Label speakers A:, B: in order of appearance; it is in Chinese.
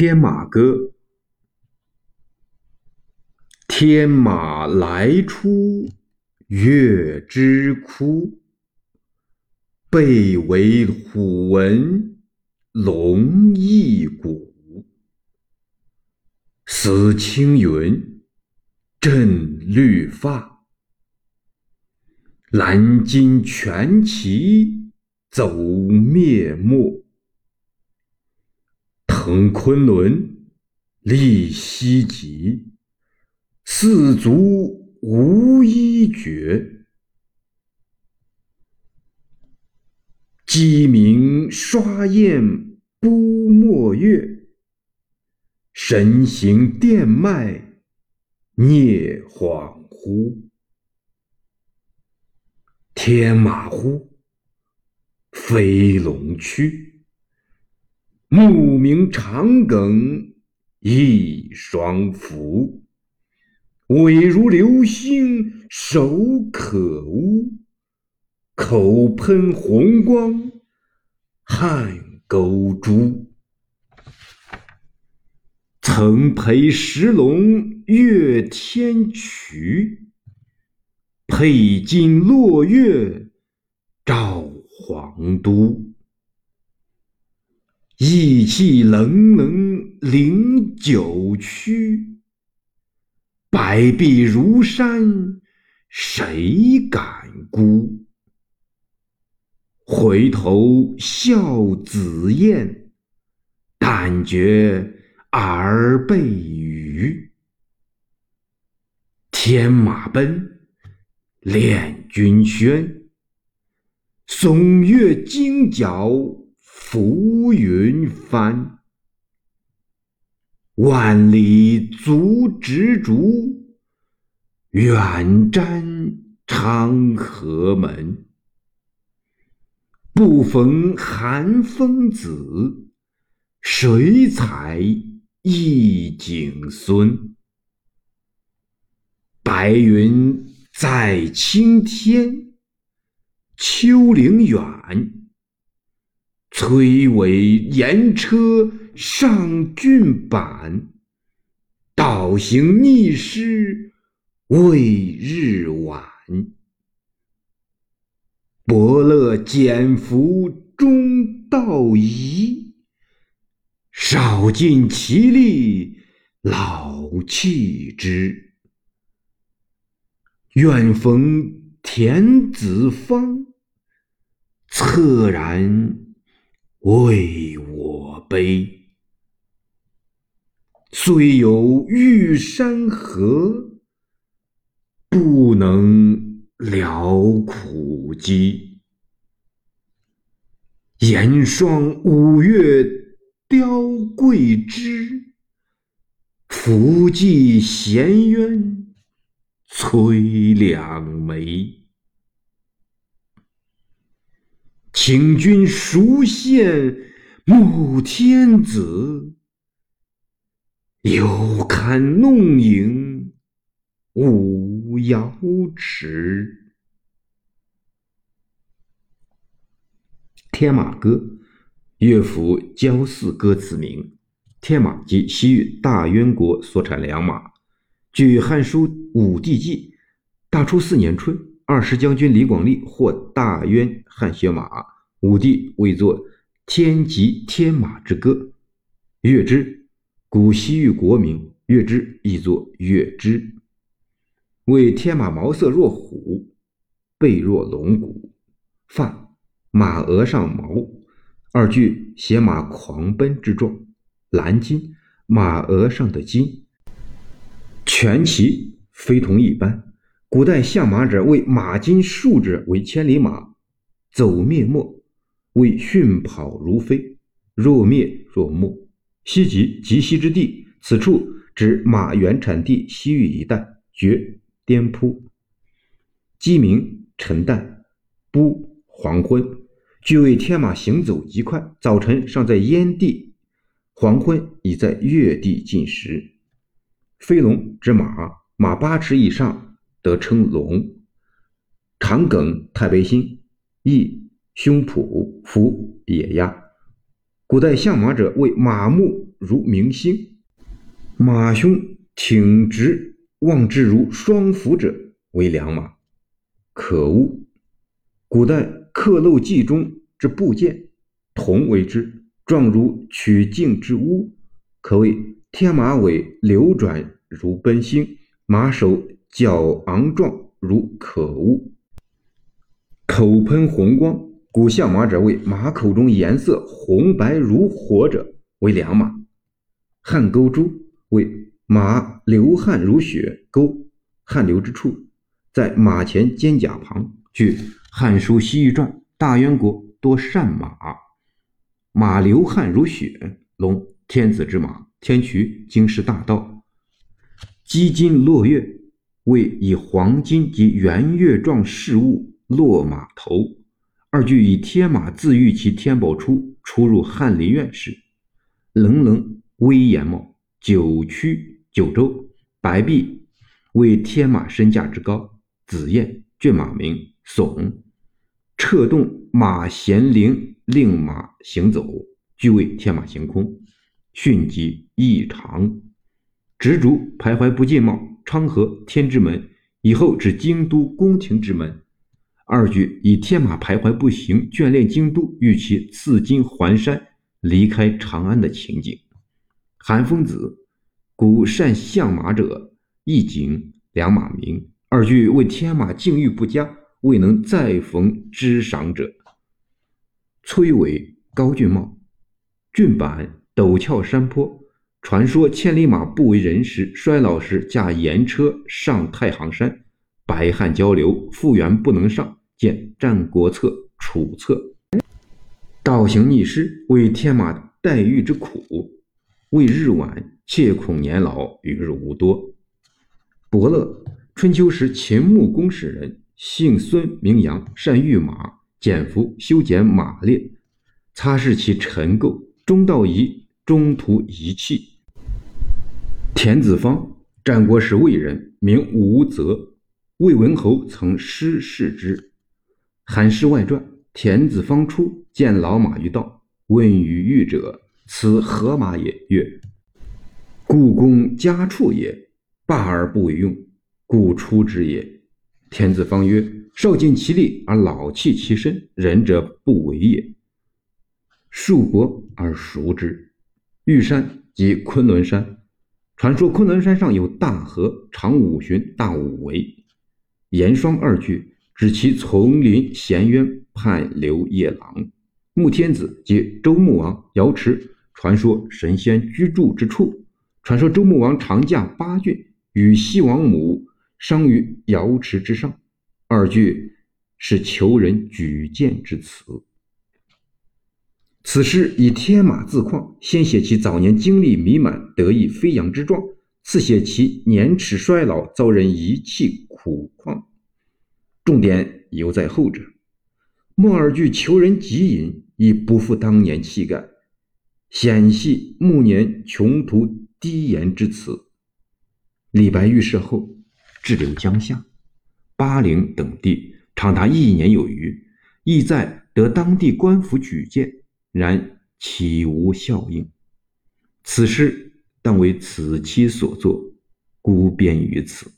A: 天马歌，天马来出月之窟，背为虎纹龙翼骨。似青云振绿发，蓝金全旗走灭没。腾昆仑，立西极，四足无一绝。鸡鸣刷雁不没月，神行电脉聂恍惚。天马乎，飞龙去。目明长庚一双福，尾如流星手可污，口喷红光汗钩珠。曾陪石龙跃天衢，佩金落月照皇都。意气冷冷领九曲，白璧如山谁敢孤？回头笑紫燕，但觉耳背鱼。天马奔，练军轩，松月惊角。浮云帆，万里足执竹，远瞻长河门。不逢寒风子，谁采一景孙？白云在青天，丘陵远。崔嵬严车上郡坂，道行逆施未日晚。伯乐减服中道仪，少尽其力老弃之。愿逢田子方，恻然。为我悲，虽有玉山河，不能了苦饥。严霜五月凋桂枝，伏霁闲渊催两眉。请君孰羡穆天子？犹堪弄影舞瑶池。《天马歌》乐府焦寺歌词名。天马即西域大渊国所产良马。据《汉书·武帝纪》，大初四年春，二十将军李广利获大渊汗血马。武帝为作《天极天马之歌》，乐之，古西域国名。乐之亦作乐之。为天马毛色若虎，背若龙骨，发马额上毛，二句写马狂奔之状。蓝金，马额上的金。全骑非同一般。古代相马者，为马金数者为千里马，走灭没。为迅跑如飞，若灭若没。西极，极西之地，此处指马原产地西域一带。绝颠扑，鸡鸣晨旦，不黄昏，俱为天马行走极快。早晨尚在燕地，黄昏已在月地进食。飞龙之马，马八尺以上得称龙。长梗太白星，翼。胸脯、腹野鸭，古代相马者为马目如明星，马胸挺直，望之如双斧者为良马。可恶！古代刻漏记中之部件，铜为之，状如曲径之屋，可谓天马尾流转如奔星，马首角昂状如可恶。口喷红光。古相马者为马口中颜色红白如火者为良马，汗沟珠为马流汗如血沟，汗流之处在马前肩胛旁。据《汉书·西域传》，大渊国多善马，马流汗如血，龙天子之马，天渠经世大道，积金落月为以黄金及圆月状饰物落马头。二句以天马自喻其天宝初出入翰林院时，冷冷威严貌，九曲九州，白璧为天马身价之高。紫燕骏马名耸，掣动马衔铃，令马行走，俱为天马行空，迅疾异常。执竹徘徊不进貌，昌河天之门，以后指京都宫廷之门。二句以天马徘徊不行，眷恋京都，欲其赐金还山，离开长安的情景。韩风子，古善相马者，一景良马名。二句为天马境遇不佳，未能再逢知赏者。崔伟高俊茂，俊板陡峭山坡，传说千里马不为人时，衰老时驾盐车上太行山，百汉交流，复原不能上。见《战国策·楚策》，道行逆施，为天马待遇之苦，为日晚，切恐年老，与日无多。伯乐，春秋时秦穆公使人，姓孙，名杨，善御马，减服，修剪马列，擦拭其尘垢，中道仪，中途遗弃。田子方，战国时魏人，名吴泽，魏文侯曾师事之。《韩氏外传》：田子方出，见老马于道，问于御者：“此何马也？”曰：“故宫家畜也，罢而不为用，故出之也。”田子方曰：“少尽其力而老弃其身，仁者不为也。”数国而熟之。玉山即昆仑山，传说昆仑山上有大河，长五旬，大五围。岩霜二句。指其丛林闲渊畔流夜郎，穆天子即周穆王瑶池，传说神仙居住之处。传说周穆王长驾八骏，与西王母商于瑶池之上。二句是求人举荐之词。此诗以天马自况，先写其早年精力弥满、得意飞扬之状，次写其年齿衰老、遭人遗弃苦况。重点犹在后者。末二句求人极隐，已不复当年气概，显系暮年穷途低言之词。李白遇赦后，滞留江夏、巴陵等地长达一年有余，意在得当地官府举荐，然岂无效应？此诗当为此期所作，孤便于此。